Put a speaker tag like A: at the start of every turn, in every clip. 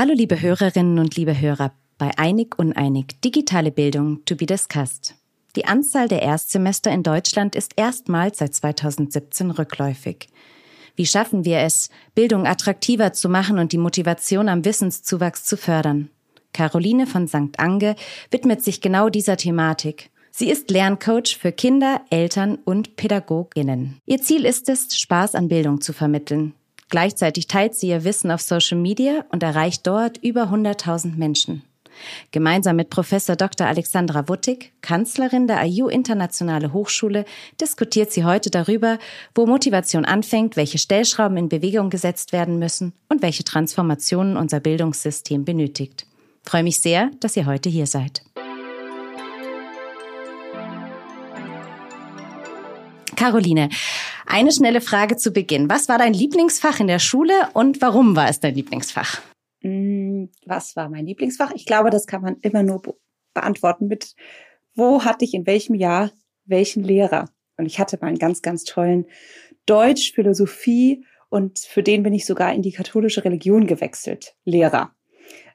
A: Hallo liebe Hörerinnen und liebe Hörer bei Einig Uneinig, digitale Bildung to be discussed. Die Anzahl der Erstsemester in Deutschland ist erstmals seit 2017 rückläufig. Wie schaffen wir es, Bildung attraktiver zu machen und die Motivation am Wissenszuwachs zu fördern? Caroline von St. Ange widmet sich genau dieser Thematik. Sie ist Lerncoach für Kinder, Eltern und Pädagoginnen. Ihr Ziel ist es, Spaß an Bildung zu vermitteln. Gleichzeitig teilt sie ihr Wissen auf Social Media und erreicht dort über 100.000 Menschen. Gemeinsam mit Professor Dr. Alexandra Wuttig, Kanzlerin der IU Internationale Hochschule, diskutiert sie heute darüber, wo Motivation anfängt, welche Stellschrauben in Bewegung gesetzt werden müssen und welche Transformationen unser Bildungssystem benötigt. Freue mich sehr, dass ihr heute hier seid. Caroline, eine schnelle Frage zu Beginn. Was war dein Lieblingsfach in der Schule und warum war es dein Lieblingsfach?
B: Mm, was war mein Lieblingsfach? Ich glaube, das kann man immer nur beantworten mit, wo hatte ich in welchem Jahr welchen Lehrer? Und ich hatte mal einen ganz, ganz tollen Deutsch, Philosophie und für den bin ich sogar in die katholische Religion gewechselt, Lehrer.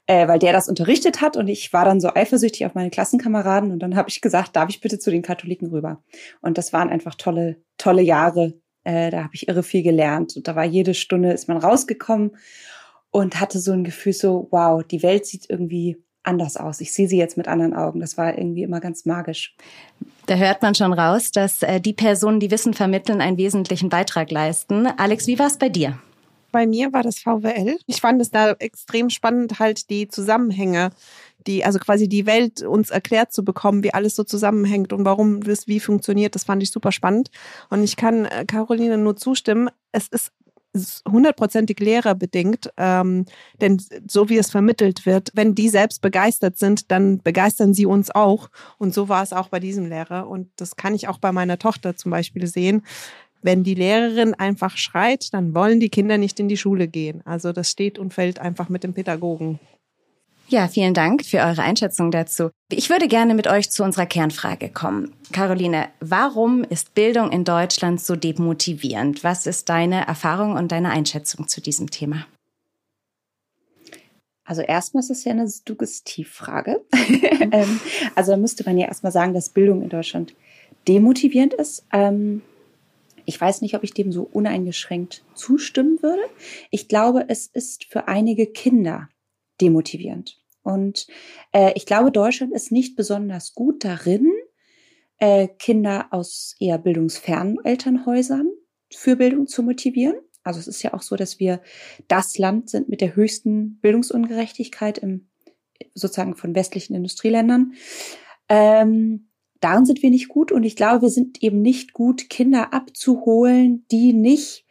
B: Äh, weil der das unterrichtet hat und ich war dann so eifersüchtig auf meine Klassenkameraden und dann habe ich gesagt, darf ich bitte zu den Katholiken rüber? Und das waren einfach tolle, tolle Jahre. Äh, da habe ich irre viel gelernt und da war jede Stunde ist man rausgekommen und hatte so ein Gefühl so, wow, die Welt sieht irgendwie anders aus. Ich sehe sie jetzt mit anderen Augen. Das war irgendwie immer ganz magisch.
A: Da hört man schon raus, dass äh, die Personen, die Wissen vermitteln, einen wesentlichen Beitrag leisten. Alex, wie war es bei dir?
C: Bei mir war das VWL. Ich fand es da extrem spannend, halt die Zusammenhänge, die, also quasi die Welt uns erklärt zu bekommen, wie alles so zusammenhängt und warum es wie funktioniert. Das fand ich super spannend. Und ich kann äh, Caroline nur zustimmen. Es ist hundertprozentig lehrerbedingt, ähm, denn so wie es vermittelt wird, wenn die selbst begeistert sind, dann begeistern sie uns auch. Und so war es auch bei diesem Lehrer. Und das kann ich auch bei meiner Tochter zum Beispiel sehen. Wenn die Lehrerin einfach schreit, dann wollen die Kinder nicht in die Schule gehen. Also das steht und fällt einfach mit dem Pädagogen.
A: Ja, vielen Dank für eure Einschätzung dazu. Ich würde gerne mit euch zu unserer Kernfrage kommen. Caroline, warum ist Bildung in Deutschland so demotivierend? Was ist deine Erfahrung und deine Einschätzung zu diesem Thema?
B: Also erstmal ist es ja eine Suggestivfrage. Ähm, also da müsste man ja erstmal sagen, dass Bildung in Deutschland demotivierend ist. Ähm, ich weiß nicht, ob ich dem so uneingeschränkt zustimmen würde. Ich glaube, es ist für einige Kinder demotivierend. Und äh, ich glaube, Deutschland ist nicht besonders gut darin, äh, Kinder aus eher bildungsfernen Elternhäusern für Bildung zu motivieren. Also es ist ja auch so, dass wir das Land sind mit der höchsten Bildungsungerechtigkeit im sozusagen von westlichen Industrieländern. Ähm, darin sind wir nicht gut und ich glaube, wir sind eben nicht gut, Kinder abzuholen, die nicht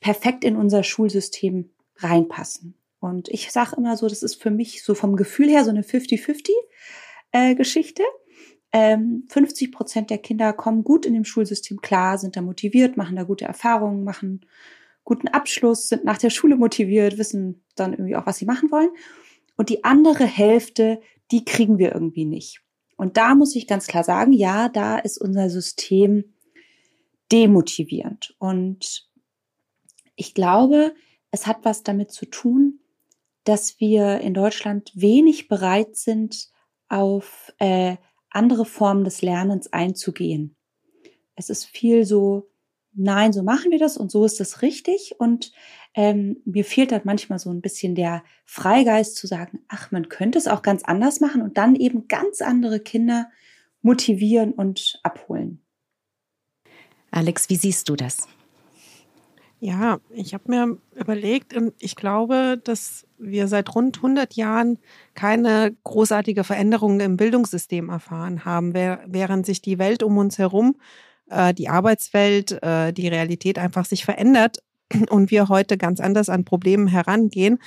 B: perfekt in unser Schulsystem reinpassen. Und ich sage immer so, das ist für mich so vom Gefühl her so eine 50-50-Geschichte. Ähm, 50 Prozent der Kinder kommen gut in dem Schulsystem klar, sind da motiviert, machen da gute Erfahrungen, machen guten Abschluss, sind nach der Schule motiviert, wissen dann irgendwie auch, was sie machen wollen. Und die andere Hälfte, die kriegen wir irgendwie nicht. Und da muss ich ganz klar sagen, ja, da ist unser System demotivierend. Und ich glaube, es hat was damit zu tun, dass wir in Deutschland wenig bereit sind, auf äh, andere Formen des Lernens einzugehen. Es ist viel so, nein, so machen wir das und so ist das richtig. Und ähm, mir fehlt dann manchmal so ein bisschen der Freigeist zu sagen, ach, man könnte es auch ganz anders machen und dann eben ganz andere Kinder motivieren und abholen.
A: Alex, wie siehst du das?
C: Ja, ich habe mir überlegt und ich glaube, dass wir seit rund 100 Jahren keine großartige Veränderung im Bildungssystem erfahren haben, während sich die Welt um uns herum, äh, die Arbeitswelt, äh, die Realität einfach sich verändert und wir heute ganz anders an Problemen herangehen,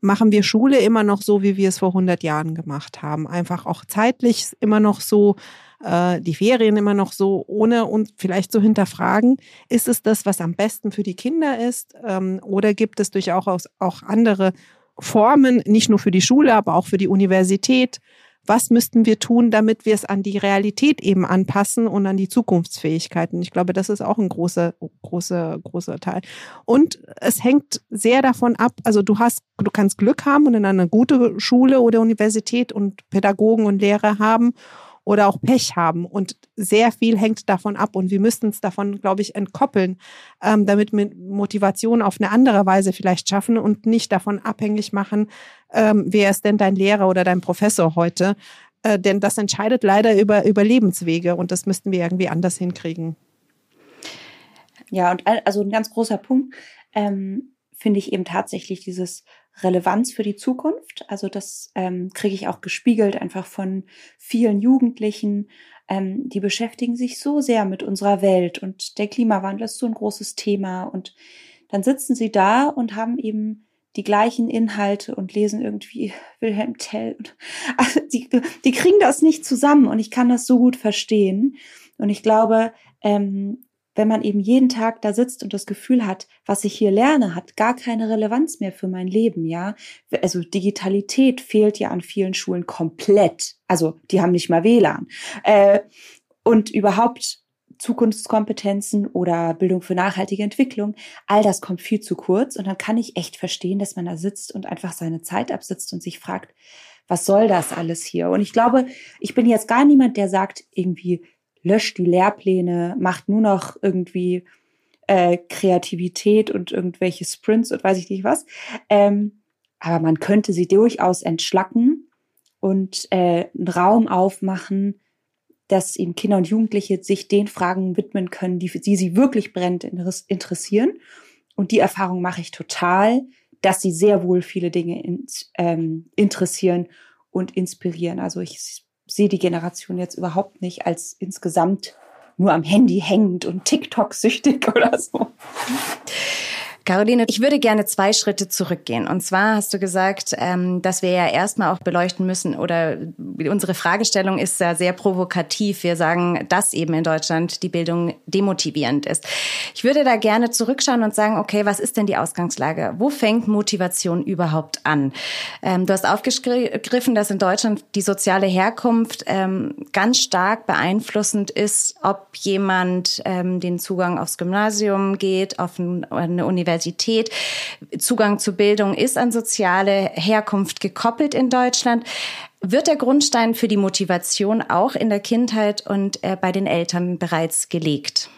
C: machen wir Schule immer noch so, wie wir es vor 100 Jahren gemacht haben. Einfach auch zeitlich immer noch so, äh, die Ferien immer noch so, ohne uns vielleicht zu hinterfragen, ist es das, was am besten für die Kinder ist? Ähm, oder gibt es durchaus auch andere Formen, nicht nur für die Schule, aber auch für die Universität, was müssten wir tun, damit wir es an die Realität eben anpassen und an die Zukunftsfähigkeiten. Ich glaube, das ist auch ein großer, großer, großer Teil. Und es hängt sehr davon ab, also du hast, du kannst Glück haben und in eine gute Schule oder Universität und Pädagogen und Lehrer haben oder auch Pech haben. Und sehr viel hängt davon ab. Und wir müssten es davon, glaube ich, entkoppeln, ähm, damit wir Motivation auf eine andere Weise vielleicht schaffen und nicht davon abhängig machen, ähm, wer ist denn dein Lehrer oder dein Professor heute. Äh, denn das entscheidet leider über, über Lebenswege und das müssten wir irgendwie anders hinkriegen.
B: Ja, und also ein ganz großer Punkt ähm, finde ich eben tatsächlich dieses Relevanz für die Zukunft. Also das ähm, kriege ich auch gespiegelt einfach von vielen Jugendlichen. Ähm, die beschäftigen sich so sehr mit unserer Welt und der Klimawandel ist so ein großes Thema. Und dann sitzen sie da und haben eben die gleichen Inhalte und lesen irgendwie Wilhelm Tell. Also die, die kriegen das nicht zusammen und ich kann das so gut verstehen. Und ich glaube, ähm, wenn man eben jeden Tag da sitzt und das Gefühl hat, was ich hier lerne, hat gar keine Relevanz mehr für mein Leben, ja. Also Digitalität fehlt ja an vielen Schulen komplett. Also die haben nicht mal WLAN. Äh, und überhaupt Zukunftskompetenzen oder Bildung für nachhaltige Entwicklung, all das kommt viel zu kurz. Und dann kann ich echt verstehen, dass man da sitzt und einfach seine Zeit absitzt und sich fragt, was soll das alles hier? Und ich glaube, ich bin jetzt gar niemand, der sagt, irgendwie, löscht die Lehrpläne, macht nur noch irgendwie äh, Kreativität und irgendwelche Sprints und weiß ich nicht was. Ähm, aber man könnte sie durchaus entschlacken und äh, einen Raum aufmachen, dass eben Kinder und Jugendliche sich den Fragen widmen können, die, die sie wirklich brennend interessieren. Und die Erfahrung mache ich total, dass sie sehr wohl viele Dinge in, ähm, interessieren und inspirieren. Also ich sehe die Generation jetzt überhaupt nicht als insgesamt nur am Handy hängend und TikTok süchtig oder so.
A: Caroline, ich würde gerne zwei Schritte zurückgehen. Und zwar hast du gesagt, ähm, dass wir ja erstmal auch beleuchten müssen oder unsere Fragestellung ist ja sehr provokativ. Wir sagen, dass eben in Deutschland die Bildung demotivierend ist. Ich würde da gerne zurückschauen und sagen, okay, was ist denn die Ausgangslage? Wo fängt Motivation überhaupt an? Ähm, du hast aufgegriffen, dass in Deutschland die soziale Herkunft ähm, ganz stark beeinflussend ist, ob jemand den Zugang aufs Gymnasium geht, auf eine Universität Universität. Zugang zu Bildung ist an soziale Herkunft gekoppelt in Deutschland. Wird der Grundstein für die Motivation auch in der Kindheit und äh, bei den Eltern bereits gelegt?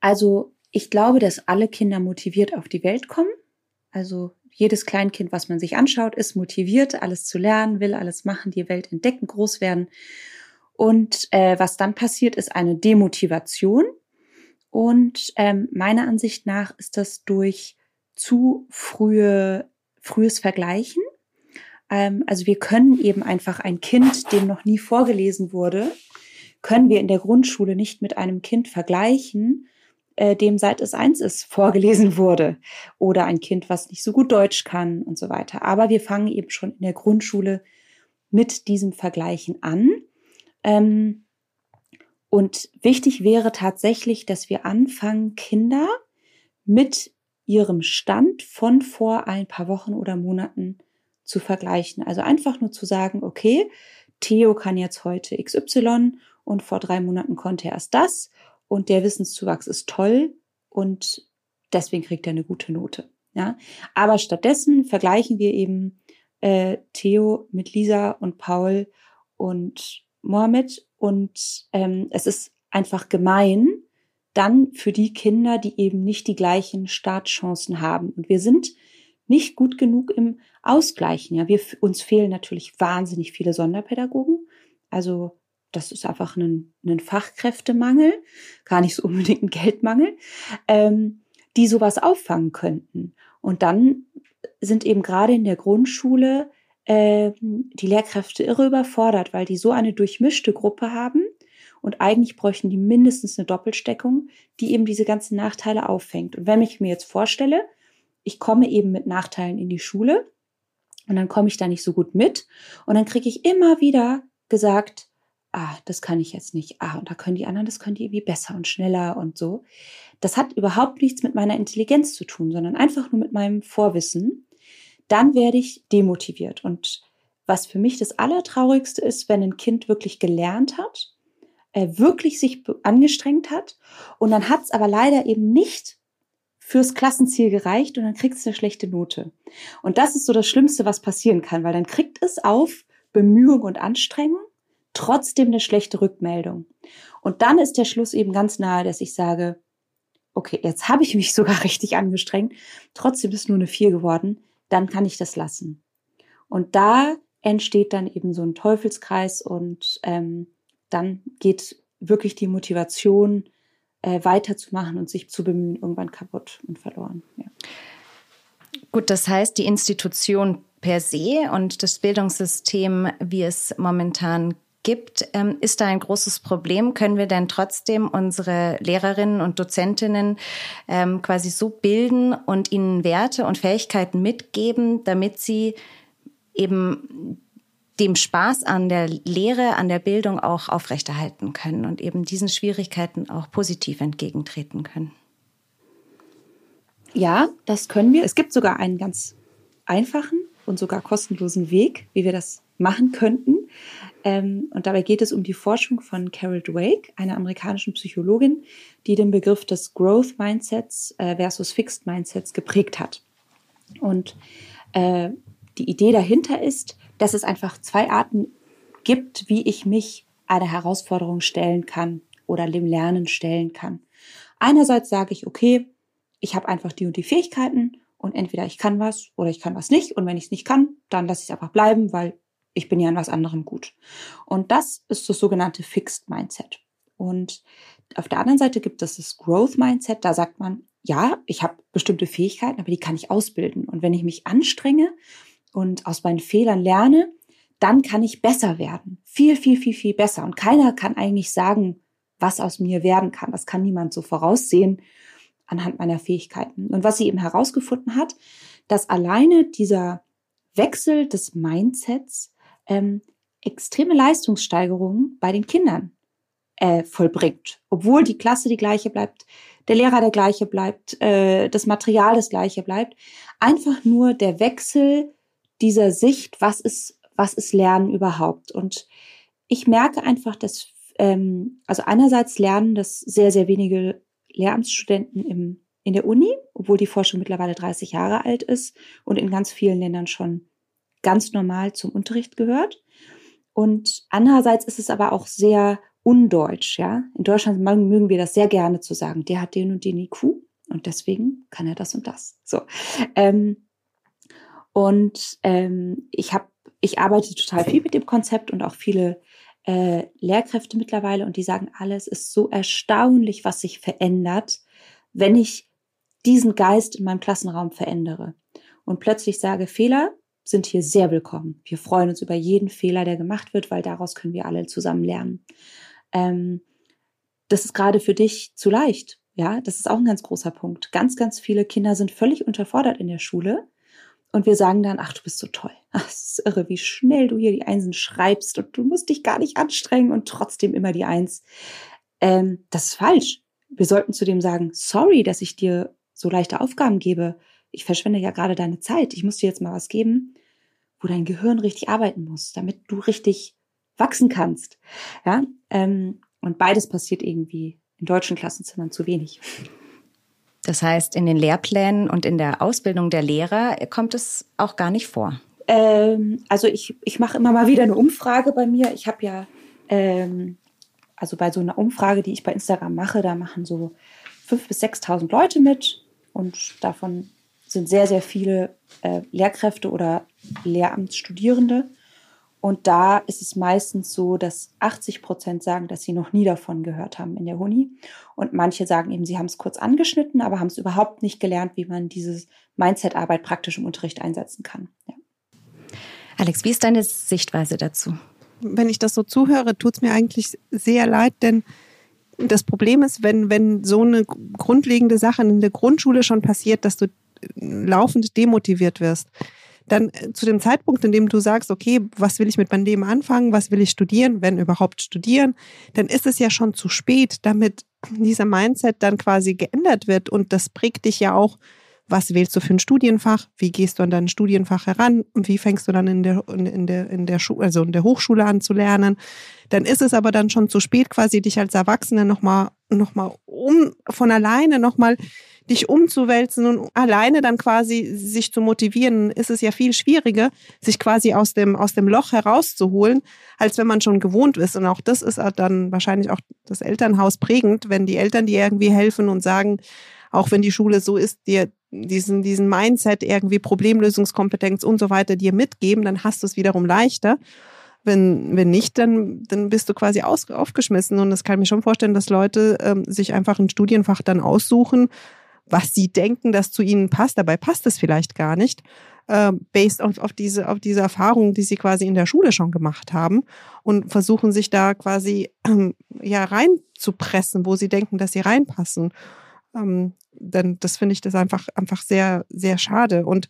B: Also ich glaube, dass alle Kinder motiviert auf die Welt kommen. Also jedes Kleinkind, was man sich anschaut, ist motiviert, alles zu lernen, will alles machen, die Welt entdecken, groß werden. Und äh, was dann passiert, ist eine Demotivation. Und ähm, meiner Ansicht nach ist das durch zu frühe, frühes Vergleichen. Ähm, also wir können eben einfach ein Kind, dem noch nie vorgelesen wurde, können wir in der Grundschule nicht mit einem Kind vergleichen, äh, dem seit es eins ist vorgelesen wurde. Oder ein Kind, was nicht so gut Deutsch kann und so weiter. Aber wir fangen eben schon in der Grundschule mit diesem Vergleichen an. Ähm, und wichtig wäre tatsächlich, dass wir anfangen, Kinder mit ihrem Stand von vor ein paar Wochen oder Monaten zu vergleichen. Also einfach nur zu sagen, okay, Theo kann jetzt heute XY und vor drei Monaten konnte er erst das und der Wissenszuwachs ist toll und deswegen kriegt er eine gute Note. Ja, aber stattdessen vergleichen wir eben äh, Theo mit Lisa und Paul und Mohammed und ähm, es ist einfach gemein, dann für die Kinder, die eben nicht die gleichen Startchancen haben. Und wir sind nicht gut genug im Ausgleichen. Ja, wir, uns fehlen natürlich wahnsinnig viele Sonderpädagogen. Also das ist einfach ein, ein Fachkräftemangel, gar nicht so unbedingt ein Geldmangel, ähm, die sowas auffangen könnten. Und dann sind eben gerade in der Grundschule äh, die Lehrkräfte irre überfordert, weil die so eine durchmischte Gruppe haben und eigentlich bräuchten die mindestens eine Doppelsteckung, die eben diese ganzen Nachteile auffängt. Und wenn ich mir jetzt vorstelle, ich komme eben mit Nachteilen in die Schule und dann komme ich da nicht so gut mit und dann kriege ich immer wieder gesagt, ah, das kann ich jetzt nicht, ah, und da können die anderen, das können die irgendwie besser und schneller und so. Das hat überhaupt nichts mit meiner Intelligenz zu tun, sondern einfach nur mit meinem Vorwissen dann werde ich demotiviert. Und was für mich das Allertraurigste ist, wenn ein Kind wirklich gelernt hat, äh, wirklich sich angestrengt hat und dann hat es aber leider eben nicht fürs Klassenziel gereicht und dann kriegt es eine schlechte Note. Und das ist so das Schlimmste, was passieren kann, weil dann kriegt es auf Bemühung und Anstrengung trotzdem eine schlechte Rückmeldung. Und dann ist der Schluss eben ganz nahe, dass ich sage, okay, jetzt habe ich mich sogar richtig angestrengt, trotzdem ist nur eine vier geworden, dann kann ich das lassen. Und da entsteht dann eben so ein Teufelskreis und ähm, dann geht wirklich die Motivation äh, weiterzumachen und sich zu bemühen, irgendwann kaputt und verloren. Ja.
A: Gut, das heißt, die Institution per se und das Bildungssystem, wie es momentan gibt, ähm, ist da ein großes Problem. Können wir denn trotzdem unsere Lehrerinnen und Dozentinnen ähm, quasi so bilden und ihnen Werte und Fähigkeiten mitgeben, damit sie eben dem Spaß an der Lehre, an der Bildung auch aufrechterhalten können und eben diesen Schwierigkeiten auch positiv entgegentreten können.
B: Ja, das können wir. Es gibt sogar einen ganz einfachen und sogar kostenlosen Weg, wie wir das machen könnten. Ähm, und dabei geht es um die Forschung von Carol Dweck, einer amerikanischen Psychologin, die den Begriff des Growth Mindsets äh, versus Fixed Mindsets geprägt hat. Und äh, die Idee dahinter ist, dass es einfach zwei Arten gibt, wie ich mich einer Herausforderung stellen kann oder dem Lernen stellen kann. Einerseits sage ich, okay, ich habe einfach die und die Fähigkeiten und entweder ich kann was oder ich kann was nicht und wenn ich es nicht kann, dann lasse ich es einfach bleiben, weil ich bin ja in was anderem gut. Und das ist das sogenannte Fixed Mindset. Und auf der anderen Seite gibt es das Growth Mindset, da sagt man, ja, ich habe bestimmte Fähigkeiten, aber die kann ich ausbilden. Und wenn ich mich anstrenge und aus meinen Fehlern lerne, dann kann ich besser werden. Viel, viel, viel, viel besser. Und keiner kann eigentlich sagen, was aus mir werden kann. Das kann niemand so voraussehen anhand meiner Fähigkeiten. Und was sie eben herausgefunden hat, dass alleine dieser Wechsel des Mindsets ähm, extreme Leistungssteigerungen bei den Kindern äh, vollbringt, obwohl die Klasse die gleiche bleibt, der Lehrer der gleiche bleibt, äh, das Material das gleiche bleibt. Einfach nur der Wechsel dieser Sicht, was ist, was ist Lernen überhaupt? Und ich merke einfach, dass, ähm, also einerseits lernen das sehr, sehr wenige Lehramtsstudenten im, in der Uni, obwohl die Forschung mittlerweile 30 Jahre alt ist und in ganz vielen Ländern schon ganz normal zum Unterricht gehört. Und andererseits ist es aber auch sehr undeutsch, ja. In Deutschland mögen wir das sehr gerne zu sagen, der hat den und den IQ und deswegen kann er das und das. So. Ähm, und ähm, ich habe, ich arbeite total viel mit dem Konzept und auch viele äh, Lehrkräfte mittlerweile und die sagen, alles ist so erstaunlich, was sich verändert, wenn ich diesen Geist in meinem Klassenraum verändere und plötzlich sage, Fehler sind hier sehr willkommen. Wir freuen uns über jeden Fehler, der gemacht wird, weil daraus können wir alle zusammen lernen. Ähm, das ist gerade für dich zu leicht. Ja, das ist auch ein ganz großer Punkt. Ganz, ganz viele Kinder sind völlig unterfordert in der Schule und wir sagen dann, ach, du bist so toll. Ach, es ist irre, wie schnell du hier die Einsen schreibst und du musst dich gar nicht anstrengen und trotzdem immer die Eins. Ähm, das ist falsch. Wir sollten zudem sagen, sorry, dass ich dir so leichte Aufgaben gebe. Ich verschwende ja gerade deine Zeit. Ich muss dir jetzt mal was geben, wo dein Gehirn richtig arbeiten muss, damit du richtig wachsen kannst. Ja, ähm, und beides passiert irgendwie in deutschen Klassenzimmern zu wenig.
A: Das heißt, in den Lehrplänen und in der Ausbildung der Lehrer kommt es auch gar nicht vor.
B: Ähm, also ich, ich mache immer mal wieder eine Umfrage bei mir. Ich habe ja, ähm, also bei so einer Umfrage, die ich bei Instagram mache, da machen so 5.000 bis 6.000 Leute mit und davon sind sehr, sehr viele äh, Lehrkräfte oder Lehramtsstudierende. Und da ist es meistens so, dass 80 Prozent sagen, dass sie noch nie davon gehört haben in der Uni. Und manche sagen eben, sie haben es kurz angeschnitten, aber haben es überhaupt nicht gelernt, wie man diese Mindset-Arbeit praktisch im Unterricht einsetzen kann. Ja.
A: Alex, wie ist deine Sichtweise dazu?
C: Wenn ich das so zuhöre, tut es mir eigentlich sehr leid, denn das Problem ist, wenn, wenn so eine grundlegende Sache in der Grundschule schon passiert, dass du laufend demotiviert wirst dann äh, zu dem Zeitpunkt, in dem du sagst, okay, was will ich mit meinem Leben anfangen, was will ich studieren, wenn überhaupt studieren, dann ist es ja schon zu spät, damit dieser Mindset dann quasi geändert wird. Und das prägt dich ja auch was wählst du für ein Studienfach, wie gehst du an dein Studienfach heran und wie fängst du dann in der, in der, in der, Schu also in der Hochschule an zu lernen. Dann ist es aber dann schon zu spät, quasi dich als Erwachsene nochmal noch mal um, von alleine nochmal dich umzuwälzen und alleine dann quasi sich zu motivieren, ist es ja viel schwieriger, sich quasi aus dem, aus dem Loch herauszuholen, als wenn man schon gewohnt ist. Und auch das ist dann wahrscheinlich auch das Elternhaus prägend, wenn die Eltern dir irgendwie helfen und sagen, auch wenn die Schule so ist, dir diesen, diesen Mindset, irgendwie Problemlösungskompetenz und so weiter dir mitgeben, dann hast du es wiederum leichter. Wenn, wenn nicht, dann, dann bist du quasi aus, aufgeschmissen. Und das kann ich mir schon vorstellen, dass Leute ähm, sich einfach ein Studienfach dann aussuchen, was sie denken, das zu ihnen passt. Dabei passt es vielleicht gar nicht, äh, based auf, auf, diese, auf diese Erfahrungen, die sie quasi in der Schule schon gemacht haben und versuchen sich da quasi ähm, ja reinzupressen, wo sie denken, dass sie reinpassen. Ähm, denn das finde ich das einfach, einfach sehr, sehr schade. Und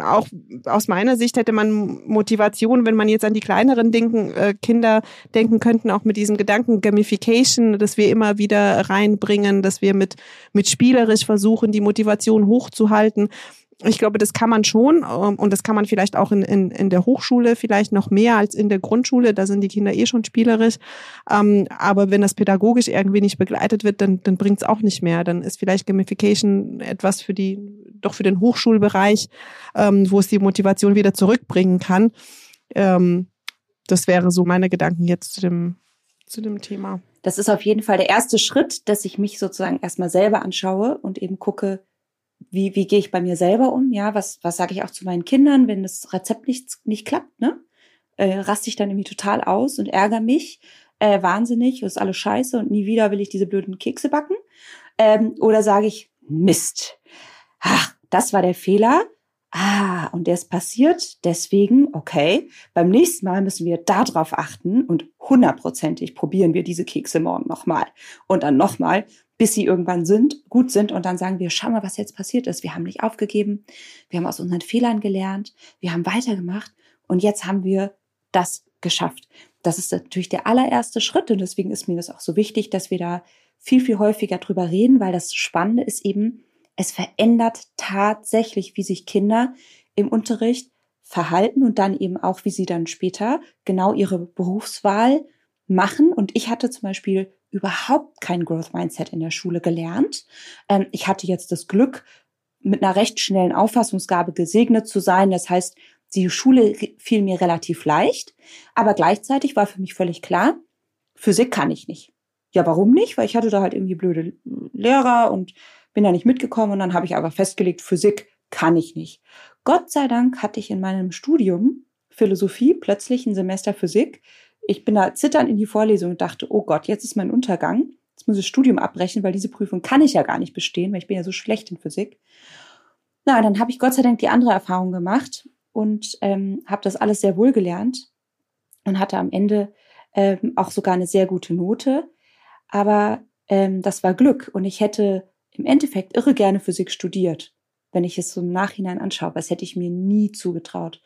C: auch aus meiner Sicht hätte man Motivation, wenn man jetzt an die kleineren denken, äh, Kinder denken könnten, auch mit diesem Gedanken Gamification, dass wir immer wieder reinbringen, dass wir mit, mit spielerisch versuchen, die Motivation hochzuhalten ich glaube, das kann man schon ähm, und das kann man vielleicht auch in, in, in der Hochschule vielleicht noch mehr als in der Grundschule. Da sind die Kinder eh schon spielerisch. Ähm, aber wenn das pädagogisch irgendwie nicht begleitet wird, dann, dann bringt es auch nicht mehr. Dann ist vielleicht Gamification etwas für die, doch für den Hochschulbereich, ähm, wo es die Motivation wieder zurückbringen kann. das wäre so meine Gedanken jetzt zu dem, zu dem Thema.
B: Das ist auf jeden Fall der erste Schritt, dass ich mich sozusagen erstmal selber anschaue und eben gucke, wie, wie gehe ich bei mir selber um? Ja, was, was sage ich auch zu meinen Kindern, wenn das Rezept nicht, nicht klappt, ne? Äh, raste ich dann irgendwie total aus und ärgere mich äh, wahnsinnig, ist alles scheiße und nie wieder will ich diese blöden Kekse backen. Ähm, oder sage ich, Mist, ach, das war der Fehler. Ah, und der ist passiert, deswegen, okay, beim nächsten Mal müssen wir darauf achten und hundertprozentig probieren wir diese Kekse morgen nochmal und dann nochmal bis sie irgendwann sind, gut sind und dann sagen wir, schau mal, was jetzt passiert ist. Wir haben nicht aufgegeben, wir haben aus unseren Fehlern gelernt, wir haben weitergemacht und jetzt haben wir das geschafft. Das ist natürlich der allererste Schritt und deswegen ist mir das auch so wichtig, dass wir da viel, viel häufiger drüber reden, weil das Spannende ist eben, es verändert tatsächlich, wie sich Kinder im Unterricht verhalten und dann eben auch, wie sie dann später genau ihre Berufswahl machen. Und ich hatte zum Beispiel überhaupt kein Growth Mindset in der Schule gelernt. Ähm, ich hatte jetzt das Glück, mit einer recht schnellen Auffassungsgabe gesegnet zu sein. Das heißt, die Schule fiel mir relativ leicht, aber gleichzeitig war für mich völlig klar, Physik kann ich nicht. Ja, warum nicht? Weil ich hatte da halt irgendwie blöde Lehrer und bin da nicht mitgekommen und dann habe ich aber festgelegt, Physik kann ich nicht. Gott sei Dank hatte ich in meinem Studium Philosophie plötzlich ein Semester Physik, ich bin da zitternd in die Vorlesung und dachte, oh Gott, jetzt ist mein Untergang. Jetzt muss ich das Studium abbrechen, weil diese Prüfung kann ich ja gar nicht bestehen, weil ich bin ja so schlecht in Physik. Na, dann habe ich Gott sei Dank die andere Erfahrung gemacht und ähm, habe das alles sehr wohl gelernt und hatte am Ende ähm, auch sogar eine sehr gute Note. Aber ähm, das war Glück und ich hätte im Endeffekt irre gerne Physik studiert, wenn ich es so im Nachhinein anschaue. Das hätte ich mir nie zugetraut.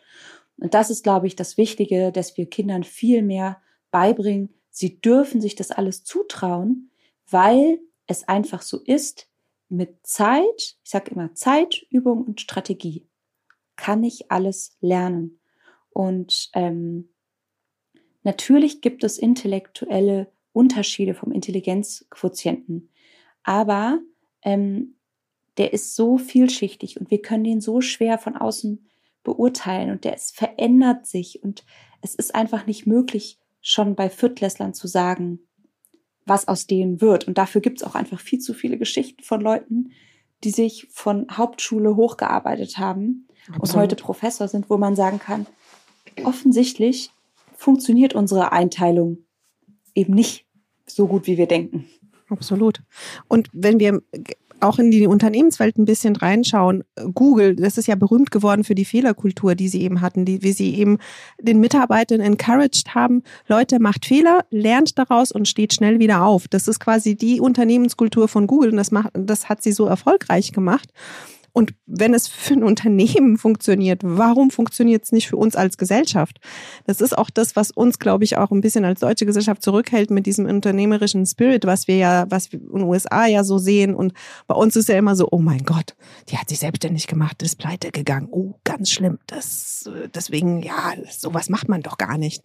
B: Und das ist, glaube ich, das Wichtige, dass wir Kindern viel mehr beibringen. Sie dürfen sich das alles zutrauen, weil es einfach so ist, mit Zeit, ich sage immer Zeit, Übung und Strategie, kann ich alles lernen. Und ähm, natürlich gibt es intellektuelle Unterschiede vom Intelligenzquotienten, aber ähm, der ist so vielschichtig und wir können den so schwer von außen beurteilen und der es verändert sich und es ist einfach nicht möglich, schon bei Viertklässlern zu sagen, was aus denen wird. Und dafür gibt es auch einfach viel zu viele Geschichten von Leuten, die sich von Hauptschule hochgearbeitet haben Absolut. und heute Professor sind, wo man sagen kann, offensichtlich funktioniert unsere Einteilung eben nicht so gut, wie wir denken.
C: Absolut. Und wenn wir auch in die Unternehmenswelt ein bisschen reinschauen, Google, das ist ja berühmt geworden für die Fehlerkultur, die sie eben hatten, die, wie sie eben den Mitarbeitern encouraged haben, Leute, macht Fehler, lernt daraus und steht schnell wieder auf. Das ist quasi die Unternehmenskultur von Google und das macht, das hat sie so erfolgreich gemacht. Und wenn es für ein Unternehmen funktioniert, warum funktioniert es nicht für uns als Gesellschaft? Das ist auch das, was uns, glaube ich, auch ein bisschen als deutsche Gesellschaft zurückhält mit diesem unternehmerischen Spirit, was wir ja, was wir in den USA ja so sehen. Und bei uns ist ja immer so, oh mein Gott, die hat sich selbstständig gemacht, ist pleite gegangen. Oh, ganz schlimm. Das, deswegen, ja, sowas macht man doch gar nicht.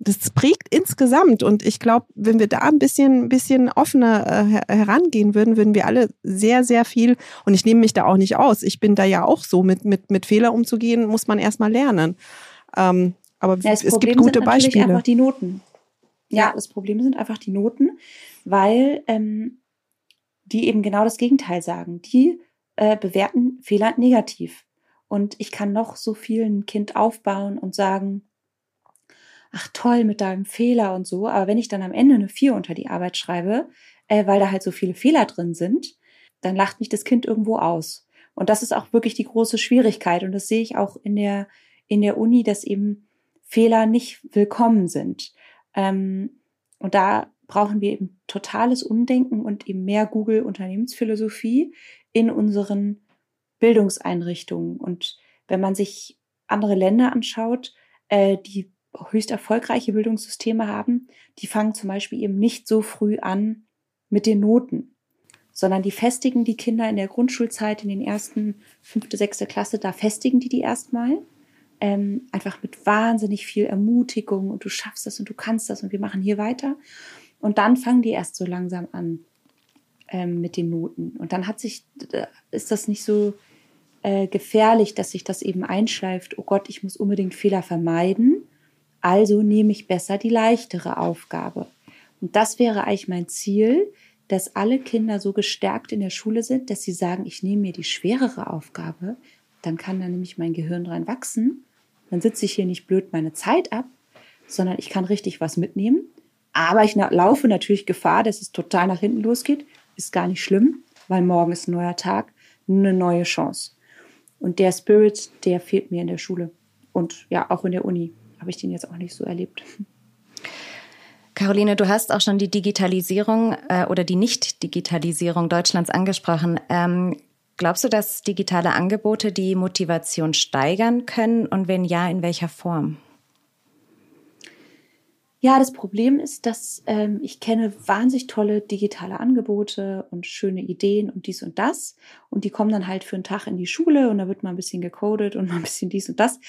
C: Das prägt insgesamt. Und ich glaube, wenn wir da ein bisschen, ein bisschen offener äh, herangehen würden, würden wir alle sehr, sehr viel, und ich nehme mich da auch nicht auf, aus. Ich bin da ja auch so, mit, mit, mit Fehler umzugehen, muss man erstmal lernen. Ähm, aber ja, es Problem gibt gute sind Beispiele.
B: einfach die Noten. Ja, das Problem sind einfach die Noten, weil ähm, die eben genau das Gegenteil sagen. Die äh, bewerten Fehler negativ. Und ich kann noch so viel ein Kind aufbauen und sagen, ach toll mit deinem Fehler und so, aber wenn ich dann am Ende eine 4 unter die Arbeit schreibe, äh, weil da halt so viele Fehler drin sind, dann lacht mich das Kind irgendwo aus. Und das ist auch wirklich die große Schwierigkeit. Und das sehe ich auch in der, in der Uni, dass eben Fehler nicht willkommen sind. Ähm, und da brauchen wir eben totales Umdenken und eben mehr Google Unternehmensphilosophie in unseren Bildungseinrichtungen. Und wenn man sich andere Länder anschaut, äh, die höchst erfolgreiche Bildungssysteme haben, die fangen zum Beispiel eben nicht so früh an mit den Noten sondern die festigen die Kinder in der Grundschulzeit, in den ersten fünfte, sechste Klasse, da festigen die die erstmal. Ähm, einfach mit wahnsinnig viel Ermutigung und du schaffst das und du kannst das und wir machen hier weiter. Und dann fangen die erst so langsam an ähm, mit den Noten. Und dann hat sich, ist das nicht so äh, gefährlich, dass sich das eben einschleift, oh Gott, ich muss unbedingt Fehler vermeiden, also nehme ich besser die leichtere Aufgabe. Und das wäre eigentlich mein Ziel, dass alle Kinder so gestärkt in der Schule sind, dass sie sagen, ich nehme mir die schwerere Aufgabe, dann kann da nämlich mein Gehirn dran wachsen. Dann sitze ich hier nicht blöd meine Zeit ab, sondern ich kann richtig was mitnehmen. Aber ich laufe natürlich Gefahr, dass es total nach hinten losgeht. Ist gar nicht schlimm, weil morgen ist ein neuer Tag, eine neue Chance. Und der Spirit, der fehlt mir in der Schule. Und ja, auch in der Uni habe ich den jetzt auch nicht so erlebt.
A: Caroline, du hast auch schon die Digitalisierung äh, oder die Nicht-Digitalisierung Deutschlands angesprochen. Ähm, glaubst du, dass digitale Angebote die Motivation steigern können und wenn ja, in welcher Form?
B: Ja, das Problem ist, dass ähm, ich kenne wahnsinnig tolle digitale Angebote und schöne Ideen und dies und das. Und die kommen dann halt für einen Tag in die Schule und da wird mal ein bisschen gecodet und mal ein bisschen dies und das.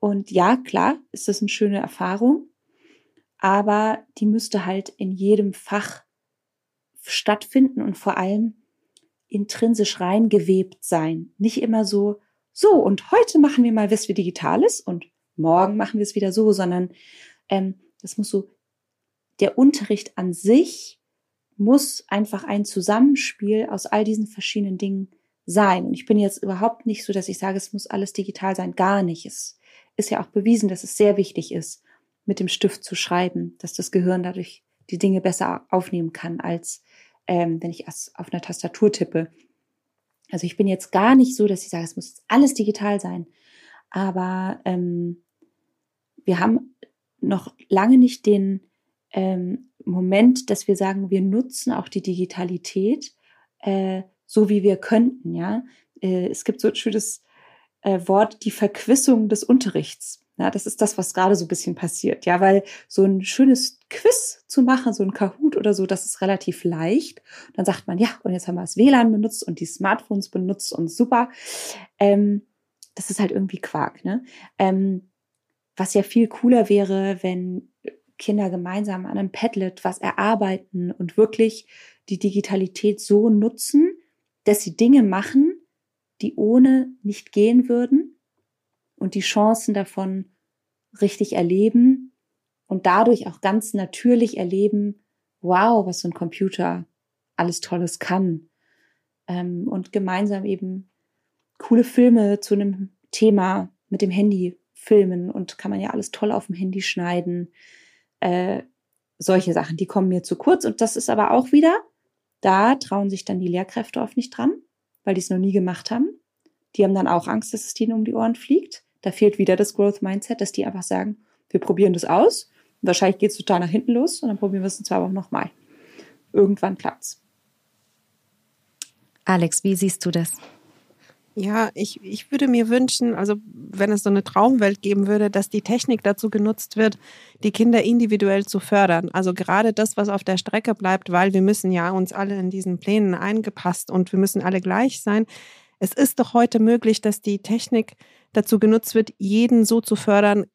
B: Und ja, klar, ist das eine schöne Erfahrung aber die müsste halt in jedem Fach stattfinden und vor allem intrinsisch reingewebt sein. Nicht immer so, so und heute machen wir mal was wie Digitales und morgen machen wir es wieder so, sondern ähm, das muss so, der Unterricht an sich muss einfach ein Zusammenspiel aus all diesen verschiedenen Dingen sein. Und ich bin jetzt überhaupt nicht so, dass ich sage, es muss alles digital sein. Gar nicht. Es ist ja auch bewiesen, dass es sehr wichtig ist mit dem Stift zu schreiben, dass das Gehirn dadurch die Dinge besser aufnehmen kann, als ähm, wenn ich erst auf einer Tastatur tippe. Also ich bin jetzt gar nicht so, dass ich sage, es muss alles digital sein. Aber ähm, wir haben noch lange nicht den ähm, Moment, dass wir sagen, wir nutzen auch die Digitalität äh, so, wie wir könnten. Ja, äh, es gibt so ein schönes äh, Wort, die Verquissung des Unterrichts. Ja, das ist das, was gerade so ein bisschen passiert. Ja, weil so ein schönes Quiz zu machen, so ein Kahoot oder so, das ist relativ leicht. Dann sagt man, ja, und jetzt haben wir das WLAN benutzt und die Smartphones benutzt und super. Ähm, das ist halt irgendwie Quark, ne? Ähm, was ja viel cooler wäre, wenn Kinder gemeinsam an einem Padlet was erarbeiten und wirklich die Digitalität so nutzen, dass sie Dinge machen, die ohne nicht gehen würden und die Chancen davon richtig erleben und dadurch auch ganz natürlich erleben, wow, was so ein Computer alles Tolles kann. Ähm, und gemeinsam eben coole Filme zu einem Thema mit dem Handy filmen und kann man ja alles toll auf dem Handy schneiden. Äh, solche Sachen, die kommen mir zu kurz. Und das ist aber auch wieder, da trauen sich dann die Lehrkräfte oft nicht dran, weil die es noch nie gemacht haben. Die haben dann auch Angst, dass es denen um die Ohren fliegt. Da fehlt wieder das Growth Mindset, dass die einfach sagen, wir probieren das aus. Wahrscheinlich geht es total nach hinten los und dann probieren wir es in zwei Wochen nochmal. Irgendwann klappt's.
A: Alex, wie siehst du das?
C: Ja, ich, ich würde mir wünschen, also wenn es so eine Traumwelt geben würde, dass die Technik dazu genutzt wird, die Kinder individuell zu fördern. Also gerade das, was auf der Strecke bleibt, weil wir müssen ja uns alle in diesen Plänen eingepasst und wir müssen alle gleich sein. Es ist doch heute möglich, dass die Technik dazu genutzt wird, jeden so zu fördern,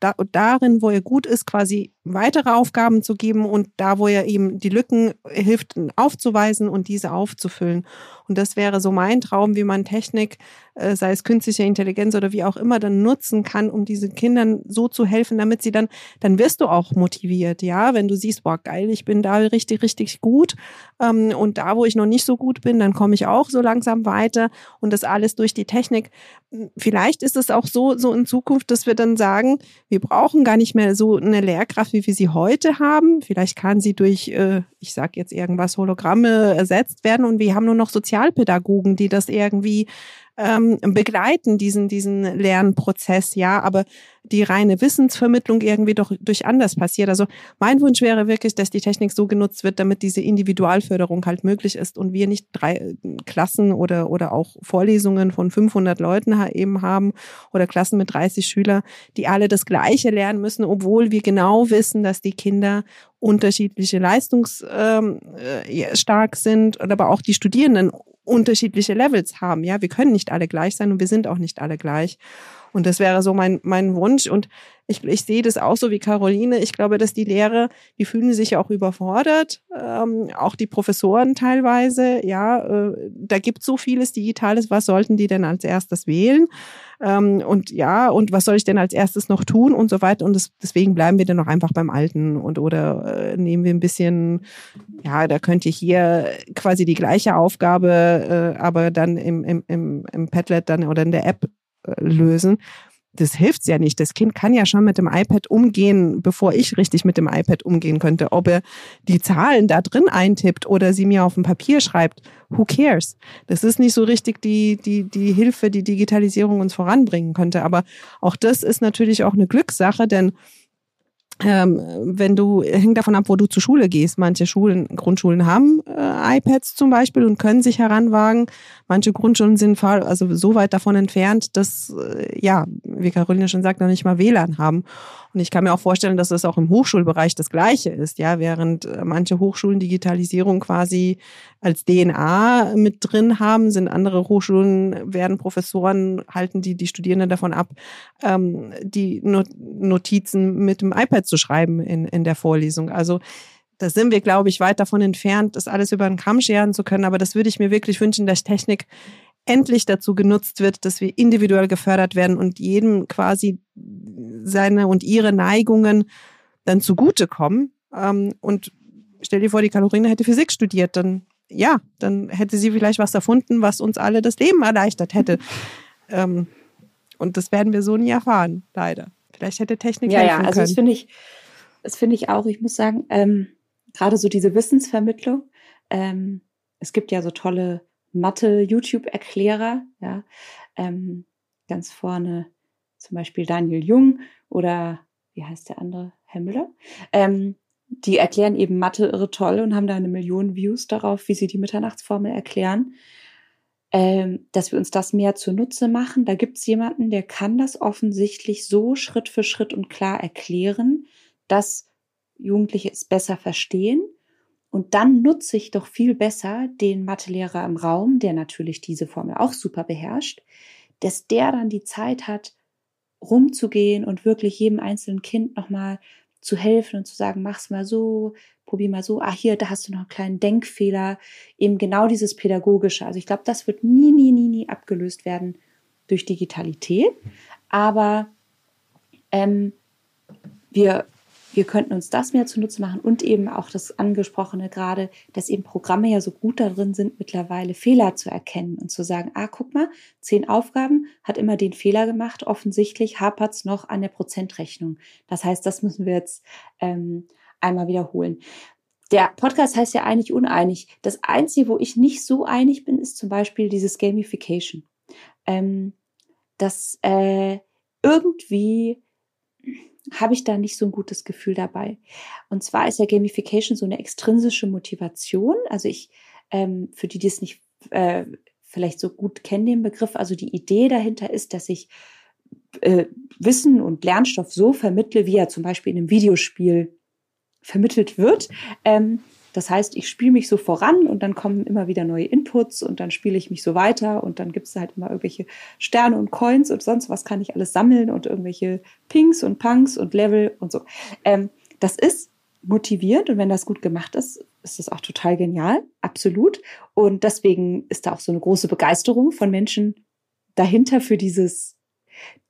C: da, darin, wo er gut ist, quasi weitere Aufgaben zu geben und da, wo er ihm die Lücken hilft, aufzuweisen und diese aufzufüllen. Und das wäre so mein Traum, wie man Technik, äh, sei es künstliche Intelligenz oder wie auch immer, dann nutzen kann, um diesen Kindern so zu helfen, damit sie dann, dann wirst du auch motiviert, ja, wenn du siehst, boah, geil, ich bin da richtig, richtig gut ähm, und da, wo ich noch nicht so gut bin, dann komme ich auch so langsam weiter und das alles durch die Technik. Vielleicht ist es auch so, so in Zukunft, dass wir dann sagen, wir brauchen gar nicht mehr so eine Lehrkraft, wie wir sie heute haben. Vielleicht kann sie durch, äh, ich sag jetzt irgendwas, Hologramme ersetzt werden und wir haben nur noch Sozialpädagogen, die das irgendwie ähm, begleiten, diesen, diesen Lernprozess, ja, aber die reine Wissensvermittlung irgendwie doch durch anders passiert. Also mein Wunsch wäre wirklich, dass die Technik so genutzt wird, damit diese Individualförderung halt möglich ist und wir nicht drei äh, Klassen oder, oder auch Vorlesungen von 500 Leuten eben haben oder Klassen mit 30 Schüler, die alle das Gleiche lernen müssen, obwohl wir genau wissen, dass die Kinder unterschiedliche leistungsstark ähm, äh, sind, aber auch die Studierenden unterschiedliche Levels haben. Ja, wir können nicht alle gleich sein und wir sind auch nicht alle gleich. Und das wäre so mein, mein Wunsch. Und ich, ich sehe das auch so wie Caroline. Ich glaube, dass die Lehrer, die fühlen sich auch überfordert, ähm, auch die Professoren teilweise. Ja, äh, da gibt so vieles Digitales. Was sollten die denn als erstes wählen? Ähm, und ja, und was soll ich denn als erstes noch tun und so weiter. Und das, deswegen bleiben wir dann noch einfach beim Alten und oder äh, nehmen wir ein bisschen, ja, da könnte ich hier quasi die gleiche Aufgabe, äh, aber dann im, im, im, im Padlet dann oder in der App lösen. Das hilft ja nicht. Das Kind kann ja schon mit dem iPad umgehen, bevor ich richtig mit dem iPad umgehen könnte. Ob er die Zahlen da drin eintippt oder sie mir auf dem Papier schreibt, who cares? Das ist nicht so richtig die, die, die Hilfe, die Digitalisierung uns voranbringen könnte. Aber auch das ist natürlich auch eine Glückssache, denn ähm, wenn du, hängt davon ab, wo du zur Schule gehst. Manche Schulen, Grundschulen haben äh, iPads zum Beispiel und können sich heranwagen. Manche Grundschulen sind also so weit davon entfernt, dass, äh, ja, wie Caroline schon sagt, noch nicht mal WLAN haben. Und ich kann mir auch vorstellen, dass es auch im Hochschulbereich das Gleiche ist, ja, während äh, manche Hochschulen Digitalisierung quasi als DNA mit drin haben, sind andere Hochschulen, werden Professoren, halten die, die Studierenden davon ab, ähm, die Notizen mit dem iPad zu schreiben in, in der Vorlesung. Also, da sind wir, glaube ich, weit davon entfernt, das alles über den Kamm scheren zu können. Aber das würde ich mir wirklich wünschen, dass Technik endlich dazu genutzt wird, dass wir individuell gefördert werden und jedem quasi seine und ihre Neigungen dann zugutekommen. Ähm, und stell dir vor, die Kalorine hätte Physik studiert, dann ja, dann hätte sie vielleicht was erfunden, was uns alle das Leben erleichtert hätte. ähm, und das werden wir so nie erfahren, leider. Vielleicht hätte Technik
B: ja, helfen ja, also können. das finde ich, das finde ich auch. Ich muss sagen, ähm, gerade so diese Wissensvermittlung. Ähm, es gibt ja so tolle Mathe-YouTube-Erklärer, ja, ähm, ganz vorne zum Beispiel Daniel Jung oder wie heißt der andere, Herr Müller, ähm, die erklären eben Mathe irre toll und haben da eine Million Views darauf, wie sie die Mitternachtsformel erklären. Ähm, dass wir uns das mehr zunutze machen. Da gibt es jemanden, der kann das offensichtlich so Schritt für Schritt und klar erklären, dass Jugendliche es besser verstehen und dann nutze ich doch viel besser den Mathelehrer im Raum, der natürlich diese Formel auch super beherrscht, dass der dann die Zeit hat, rumzugehen und wirklich jedem einzelnen Kind nochmal zu helfen und zu sagen, mach's mal so, probier mal so, ah, hier, da hast du noch einen kleinen Denkfehler, eben genau dieses Pädagogische. Also ich glaube, das wird nie, nie, nie, nie abgelöst werden durch Digitalität. Aber ähm, wir wir könnten uns das mehr zunutze machen und eben auch das angesprochene gerade, dass eben Programme ja so gut darin sind, mittlerweile Fehler zu erkennen und zu sagen, ah, guck mal, zehn Aufgaben hat immer den Fehler gemacht, offensichtlich hapert es noch an der Prozentrechnung. Das heißt, das müssen wir jetzt ähm, einmal wiederholen. Der Podcast heißt ja eigentlich uneinig. Das Einzige, wo ich nicht so einig bin, ist zum Beispiel dieses Gamification. Ähm, dass äh, irgendwie habe ich da nicht so ein gutes Gefühl dabei. Und zwar ist ja Gamification so eine extrinsische Motivation. Also ich, ähm, für die, die es nicht äh, vielleicht so gut kennen den Begriff. Also die Idee dahinter ist, dass ich äh, Wissen und Lernstoff so vermittle, wie er zum Beispiel in einem Videospiel vermittelt wird. Ähm, das heißt, ich spiele mich so voran und dann kommen immer wieder neue Inputs und dann spiele ich mich so weiter und dann gibt es halt immer irgendwelche Sterne und Coins und sonst was kann ich alles sammeln und irgendwelche Pings und Punks und Level und so. Ähm, das ist motivierend und wenn das gut gemacht ist, ist das auch total genial, absolut. Und deswegen ist da auch so eine große Begeisterung von Menschen dahinter für dieses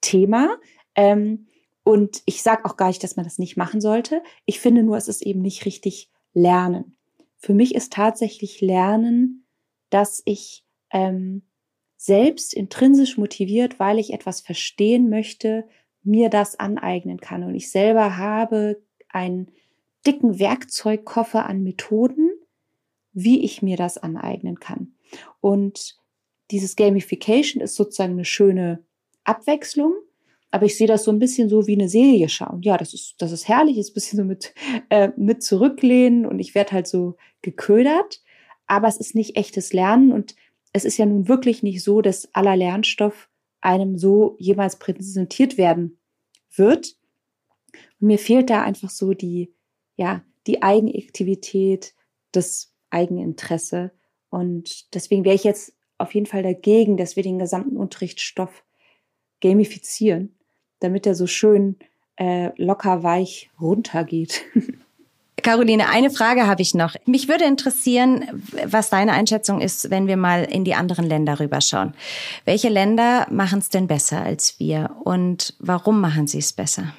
B: Thema. Ähm, und ich sage auch gar nicht, dass man das nicht machen sollte. Ich finde nur, es ist eben nicht richtig Lernen. Für mich ist tatsächlich Lernen, dass ich ähm, selbst intrinsisch motiviert, weil ich etwas verstehen möchte, mir das aneignen kann. Und ich selber habe einen dicken Werkzeugkoffer an Methoden, wie ich mir das aneignen kann. Und dieses Gamification ist sozusagen eine schöne Abwechslung. Aber ich sehe das so ein bisschen so wie eine Serie schauen. Ja, das ist, das ist herrlich, ist ein bisschen so mit, äh, mit zurücklehnen und ich werde halt so geködert. Aber es ist nicht echtes Lernen und es ist ja nun wirklich nicht so, dass aller Lernstoff einem so jemals präsentiert werden wird. Und mir fehlt da einfach so die, ja, die Eigenaktivität, das Eigeninteresse. Und deswegen wäre ich jetzt auf jeden Fall dagegen, dass wir den gesamten Unterrichtsstoff gamifizieren, damit er so schön äh, locker weich runtergeht.
A: Caroline, eine Frage habe ich noch. Mich würde interessieren, was deine Einschätzung ist, wenn wir mal in die anderen Länder rüberschauen. Welche Länder machen es denn besser als wir und warum machen sie es besser?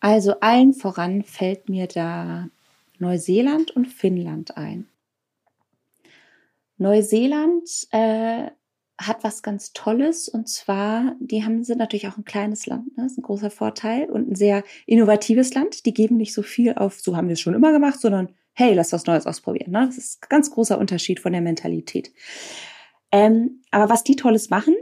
B: Also allen voran fällt mir da Neuseeland und Finnland ein. Neuseeland äh, hat was ganz Tolles und zwar, die haben, sind natürlich auch ein kleines Land, ne? das ist ein großer Vorteil und ein sehr innovatives Land. Die geben nicht so viel auf, so haben wir es schon immer gemacht, sondern hey, lass was Neues ausprobieren. Ne? Das ist ein ganz großer Unterschied von der Mentalität. Ähm, aber was die Tolles machen,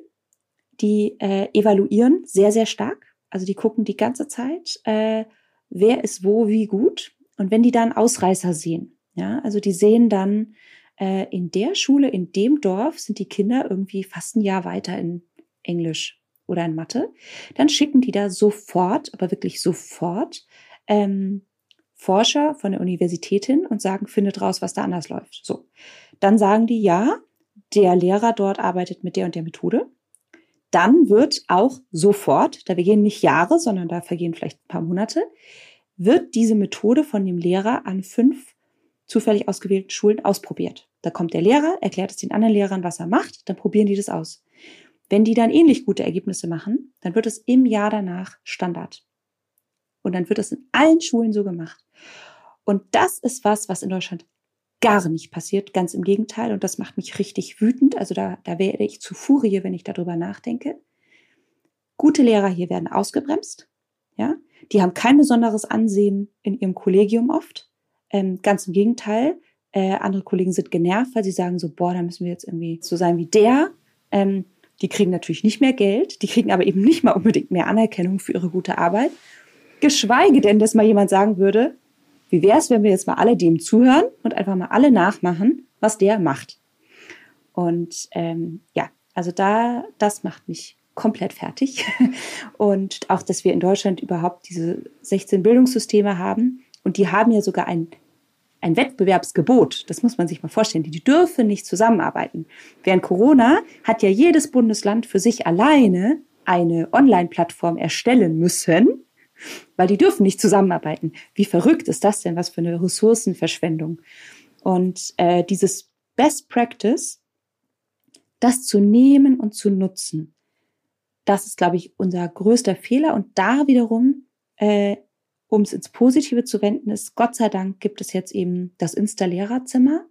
B: die äh, evaluieren sehr, sehr stark. Also die gucken die ganze Zeit, äh, wer ist wo wie gut. Und wenn die dann Ausreißer sehen, ja, also die sehen dann, äh, in der Schule, in dem Dorf sind die Kinder irgendwie fast ein Jahr weiter in Englisch oder in Mathe, dann schicken die da sofort, aber wirklich sofort, ähm, Forscher von der Universität hin und sagen, findet raus, was da anders läuft. So. Dann sagen die, ja, der Lehrer dort arbeitet mit der und der Methode. Dann wird auch sofort, da vergehen nicht Jahre, sondern da vergehen vielleicht ein paar Monate, wird diese Methode von dem Lehrer an fünf zufällig ausgewählten Schulen ausprobiert. Da kommt der Lehrer, erklärt es den anderen Lehrern, was er macht, dann probieren die das aus. Wenn die dann ähnlich gute Ergebnisse machen, dann wird es im Jahr danach Standard. Und dann wird es in allen Schulen so gemacht. Und das ist was, was in Deutschland gar nicht passiert, ganz im Gegenteil. Und das macht mich richtig wütend. Also da, da werde ich zu Furie, wenn ich darüber nachdenke. Gute Lehrer hier werden ausgebremst. Ja, die haben kein besonderes Ansehen in ihrem Kollegium oft. Ähm, ganz im Gegenteil. Äh, andere Kollegen sind genervt, weil sie sagen so, boah, da müssen wir jetzt irgendwie so sein wie der. Ähm, die kriegen natürlich nicht mehr Geld, die kriegen aber eben nicht mal unbedingt mehr Anerkennung für ihre gute Arbeit. Geschweige denn, dass mal jemand sagen würde, wie wäre es, wenn wir jetzt mal alle dem zuhören und einfach mal alle nachmachen, was der macht. Und ähm, ja, also da, das macht mich komplett fertig. Und auch, dass wir in Deutschland überhaupt diese 16 Bildungssysteme haben, und die haben ja sogar ein, ein Wettbewerbsgebot. Das muss man sich mal vorstellen. Die, dürfen nicht zusammenarbeiten. Während Corona hat ja jedes Bundesland für sich alleine eine Online-Plattform erstellen müssen, weil die dürfen nicht zusammenarbeiten. Wie verrückt ist das denn? Was für eine Ressourcenverschwendung. Und äh, dieses Best Practice, das zu nehmen und zu nutzen, das ist, glaube ich, unser größter Fehler. Und da wiederum äh, um es ins Positive zu wenden, ist Gott sei Dank gibt es jetzt eben das Insta-Lehrerzimmer,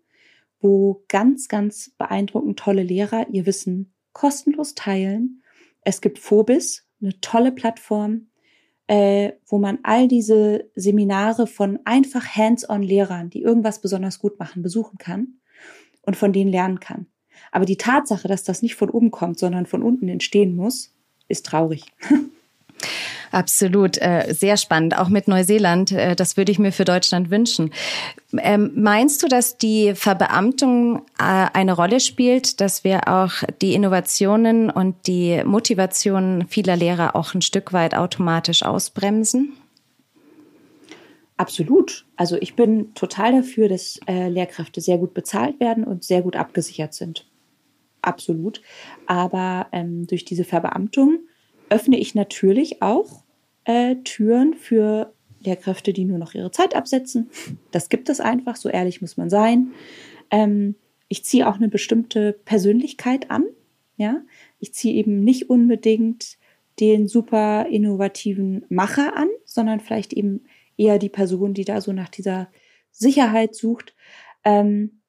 B: wo ganz, ganz beeindruckend tolle Lehrer ihr Wissen kostenlos teilen. Es gibt Phobis, eine tolle Plattform, äh, wo man all diese Seminare von einfach Hands-on-Lehrern, die irgendwas besonders gut machen, besuchen kann und von denen lernen kann. Aber die Tatsache, dass das nicht von oben kommt, sondern von unten entstehen muss, ist traurig.
A: Absolut, äh, sehr spannend, auch mit Neuseeland. Äh, das würde ich mir für Deutschland wünschen. Ähm, meinst du, dass die Verbeamtung äh, eine Rolle spielt, dass wir auch die Innovationen und die Motivation vieler Lehrer auch ein Stück weit automatisch ausbremsen?
B: Absolut. Also ich bin total dafür, dass äh, Lehrkräfte sehr gut bezahlt werden und sehr gut abgesichert sind. Absolut. Aber ähm, durch diese Verbeamtung öffne ich natürlich auch äh, Türen für Lehrkräfte, die nur noch ihre Zeit absetzen. Das gibt es einfach, so ehrlich muss man sein. Ähm, ich ziehe auch eine bestimmte Persönlichkeit an. Ja, ich ziehe eben nicht unbedingt den super innovativen Macher an, sondern vielleicht eben eher die Person, die da so nach dieser Sicherheit sucht. Ähm,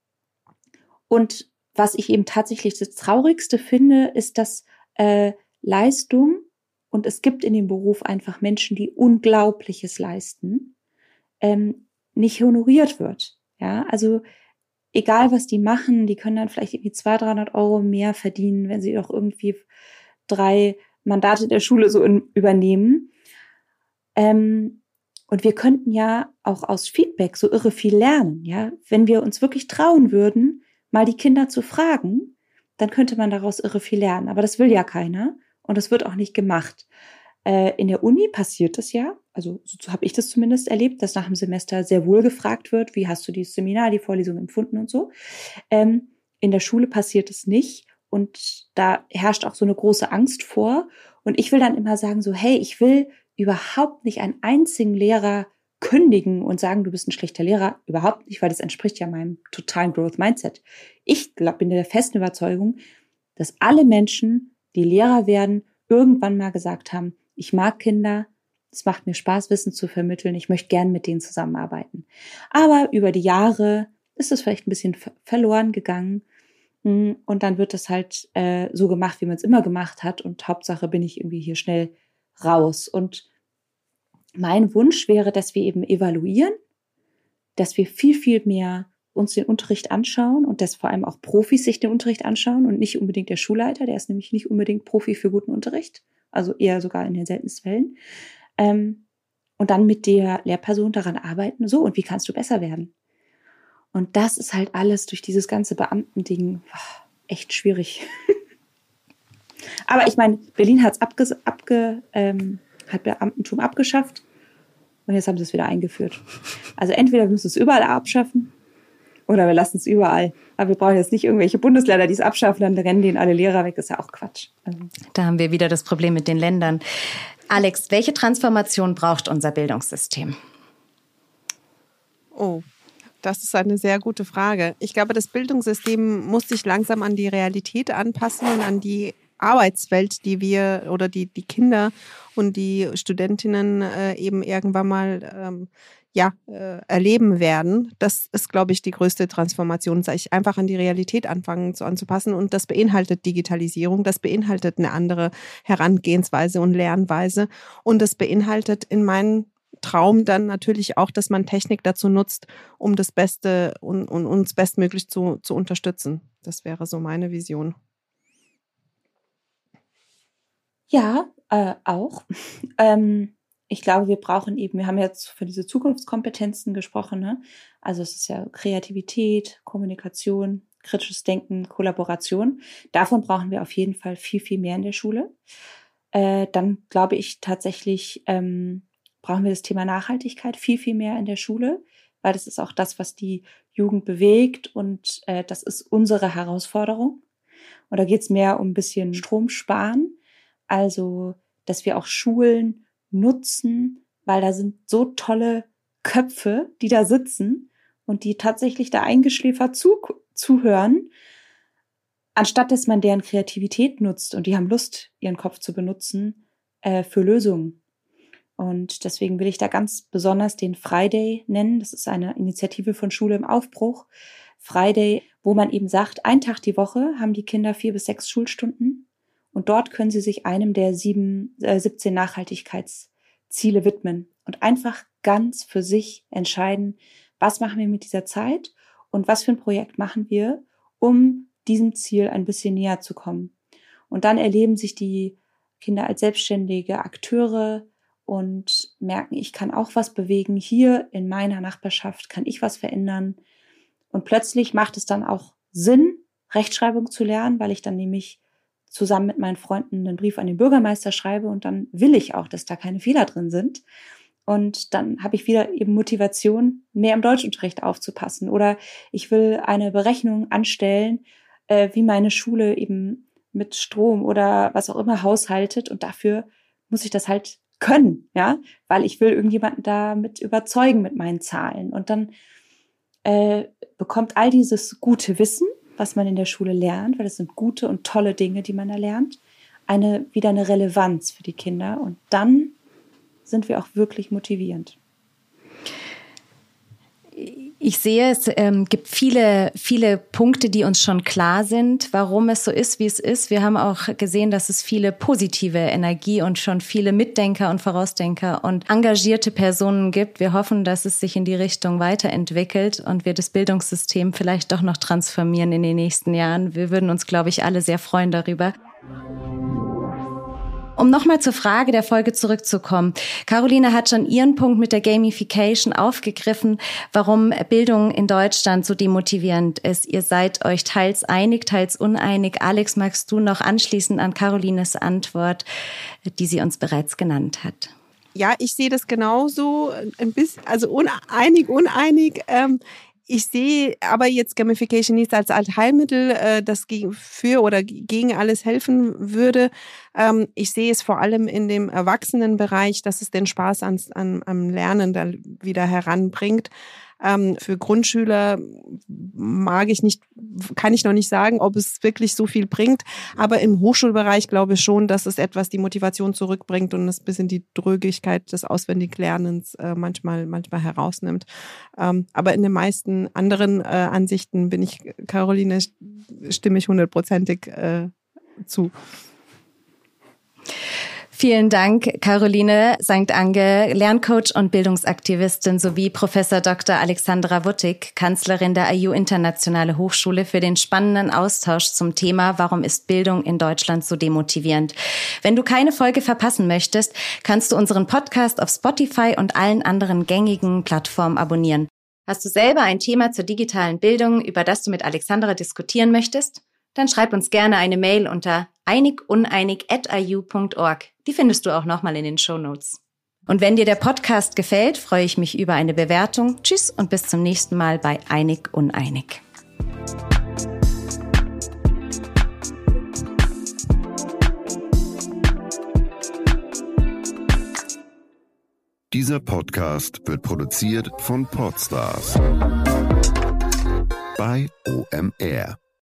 B: und was ich eben tatsächlich das Traurigste finde, ist, dass äh, Leistung und es gibt in dem Beruf einfach Menschen, die Unglaubliches leisten, ähm, nicht honoriert wird. Ja, also egal was die machen, die können dann vielleicht irgendwie 200, 300 Euro mehr verdienen, wenn sie doch irgendwie drei Mandate der Schule so in, übernehmen. Ähm, und wir könnten ja auch aus Feedback so irre viel lernen, ja. Wenn wir uns wirklich trauen würden, mal die Kinder zu fragen, dann könnte man daraus irre viel lernen. Aber das will ja keiner und das wird auch nicht gemacht. Äh, in der Uni passiert es ja, also so habe ich das zumindest erlebt, dass nach dem Semester sehr wohl gefragt wird, wie hast du dieses Seminar, die Vorlesung empfunden und so. Ähm, in der Schule passiert es nicht und da herrscht auch so eine große Angst vor. Und ich will dann immer sagen so, hey, ich will überhaupt nicht einen einzigen Lehrer kündigen und sagen, du bist ein schlechter Lehrer. Überhaupt nicht, weil das entspricht ja meinem totalen Growth Mindset. Ich glaub, bin der festen Überzeugung, dass alle Menschen, die Lehrer werden, irgendwann mal gesagt haben, ich mag Kinder, es macht mir Spaß, Wissen zu vermitteln, ich möchte gern mit denen zusammenarbeiten. Aber über die Jahre ist es vielleicht ein bisschen verloren gegangen. Hm, und dann wird es halt äh, so gemacht, wie man es immer gemacht hat. Und Hauptsache bin ich irgendwie hier schnell raus. Und mein Wunsch wäre, dass wir eben evaluieren, dass wir viel, viel mehr uns den Unterricht anschauen und dass vor allem auch Profis sich den Unterricht anschauen und nicht unbedingt der Schulleiter, der ist nämlich nicht unbedingt Profi für guten Unterricht, also eher sogar in den seltensten Fällen. Ähm, und dann mit der Lehrperson daran arbeiten, so, und wie kannst du besser werden? Und das ist halt alles durch dieses ganze Beamtending echt schwierig. Aber ich meine, Berlin hat's abge, abge, ähm, hat Beamtentum abgeschafft und jetzt haben sie es wieder eingeführt. Also entweder wir müssen es überall abschaffen oder wir lassen es überall. Aber wir brauchen jetzt nicht irgendwelche Bundesländer, die es abschaffen, dann rennen denen alle Lehrer weg. Das ist ja auch Quatsch.
A: Also. Da haben wir wieder das Problem mit den Ländern. Alex, welche Transformation braucht unser Bildungssystem?
C: Oh, das ist eine sehr gute Frage. Ich glaube, das Bildungssystem muss sich langsam an die Realität anpassen und an die Arbeitswelt, die wir oder die, die Kinder und die Studentinnen äh, eben irgendwann mal ähm, ja, äh, erleben werden. Das ist, glaube ich, die größte Transformation, sich einfach an die Realität anfangen zu anzupassen. Und das beinhaltet Digitalisierung, das beinhaltet eine andere Herangehensweise und Lernweise. Und das beinhaltet in meinen Traum dann natürlich auch, dass man Technik dazu nutzt, um das Beste und, und uns bestmöglich zu, zu unterstützen. Das wäre so meine Vision.
B: Ja, äh, auch. ähm, ich glaube, wir brauchen eben, wir haben jetzt für diese Zukunftskompetenzen gesprochen, ne? Also es ist ja Kreativität, Kommunikation, kritisches Denken, Kollaboration. Davon brauchen wir auf jeden Fall viel, viel mehr in der Schule. Äh, dann glaube ich tatsächlich, ähm, brauchen wir das Thema Nachhaltigkeit viel, viel mehr in der Schule, weil das ist auch das, was die Jugend bewegt und äh, das ist unsere Herausforderung. Und da geht es mehr um ein bisschen Strom sparen also, dass wir auch Schulen nutzen, weil da sind so tolle Köpfe, die da sitzen und die tatsächlich da eingeschläfert zu, zuhören, anstatt dass man deren Kreativität nutzt und die haben Lust, ihren Kopf zu benutzen äh, für Lösungen. Und deswegen will ich da ganz besonders den Friday nennen. Das ist eine Initiative von Schule im Aufbruch. Friday, wo man eben sagt, ein Tag die Woche haben die Kinder vier bis sechs Schulstunden und dort können Sie sich einem der sieben, äh, 17 Nachhaltigkeitsziele widmen und einfach ganz für sich entscheiden, was machen wir mit dieser Zeit und was für ein Projekt machen wir, um diesem Ziel ein bisschen näher zu kommen. Und dann erleben sich die Kinder als selbstständige Akteure und merken, ich kann auch was bewegen. Hier in meiner Nachbarschaft kann ich was verändern. Und plötzlich macht es dann auch Sinn, Rechtschreibung zu lernen, weil ich dann nämlich zusammen mit meinen Freunden einen Brief an den Bürgermeister schreibe und dann will ich auch, dass da keine Fehler drin sind. Und dann habe ich wieder eben Motivation, mehr im Deutschunterricht aufzupassen. Oder ich will eine Berechnung anstellen, äh, wie meine Schule eben mit Strom oder was auch immer haushaltet. Und dafür muss ich das halt können, ja, weil ich will irgendjemanden damit überzeugen mit meinen Zahlen. Und dann äh, bekommt all dieses gute Wissen, was man in der Schule lernt, weil es sind gute und tolle Dinge, die man da lernt, eine, wieder eine Relevanz für die Kinder. Und dann sind wir auch wirklich motivierend.
A: Ich sehe, es ähm, gibt viele, viele Punkte, die uns schon klar sind, warum es so ist, wie es ist. Wir haben auch gesehen, dass es viele positive Energie und schon viele Mitdenker und Vorausdenker und engagierte Personen gibt. Wir hoffen, dass es sich in die Richtung weiterentwickelt und wir das Bildungssystem vielleicht doch noch transformieren in den nächsten Jahren. Wir würden uns, glaube ich, alle sehr freuen darüber. Um nochmal zur Frage der Folge zurückzukommen. Caroline hat schon ihren Punkt mit der Gamification aufgegriffen, warum Bildung in Deutschland so demotivierend ist. Ihr seid euch teils einig, teils uneinig. Alex, magst du noch anschließen an Carolines Antwort, die sie uns bereits genannt hat?
C: Ja, ich sehe das genauso, ein bisschen, also uneinig, uneinig. Ähm, ich sehe aber jetzt Gamification nicht als Allheilmittel, äh, das für oder gegen alles helfen würde. Ähm, ich sehe es vor allem in dem Erwachsenenbereich, dass es den Spaß ans, an, am Lernen da wieder heranbringt. Ähm, für Grundschüler mag ich nicht, kann ich noch nicht sagen, ob es wirklich so viel bringt. Aber im Hochschulbereich glaube ich schon, dass es etwas die Motivation zurückbringt und es ein bisschen die Drögigkeit des Auswendiglernens äh, manchmal, manchmal herausnimmt. Ähm, aber in den meisten anderen äh, Ansichten bin ich, Caroline, stimme ich hundertprozentig äh, zu.
A: Vielen Dank, Caroline St. Ange, Lerncoach und Bildungsaktivistin sowie Professor Dr. Alexandra Wuttig, Kanzlerin der IU Internationale Hochschule für den spannenden Austausch zum Thema Warum ist Bildung in Deutschland so demotivierend? Wenn du keine Folge verpassen möchtest, kannst du unseren Podcast auf Spotify und allen anderen gängigen Plattformen abonnieren. Hast du selber ein Thema zur digitalen Bildung, über das du mit Alexandra diskutieren möchtest? Dann schreib uns gerne eine Mail unter einiguneinig.iu.org. Die findest du auch nochmal in den Show Notes. Und wenn dir der Podcast gefällt, freue ich mich über eine Bewertung. Tschüss und bis zum nächsten Mal bei Einig Uneinig.
D: Dieser Podcast wird produziert von Podstars bei OMR.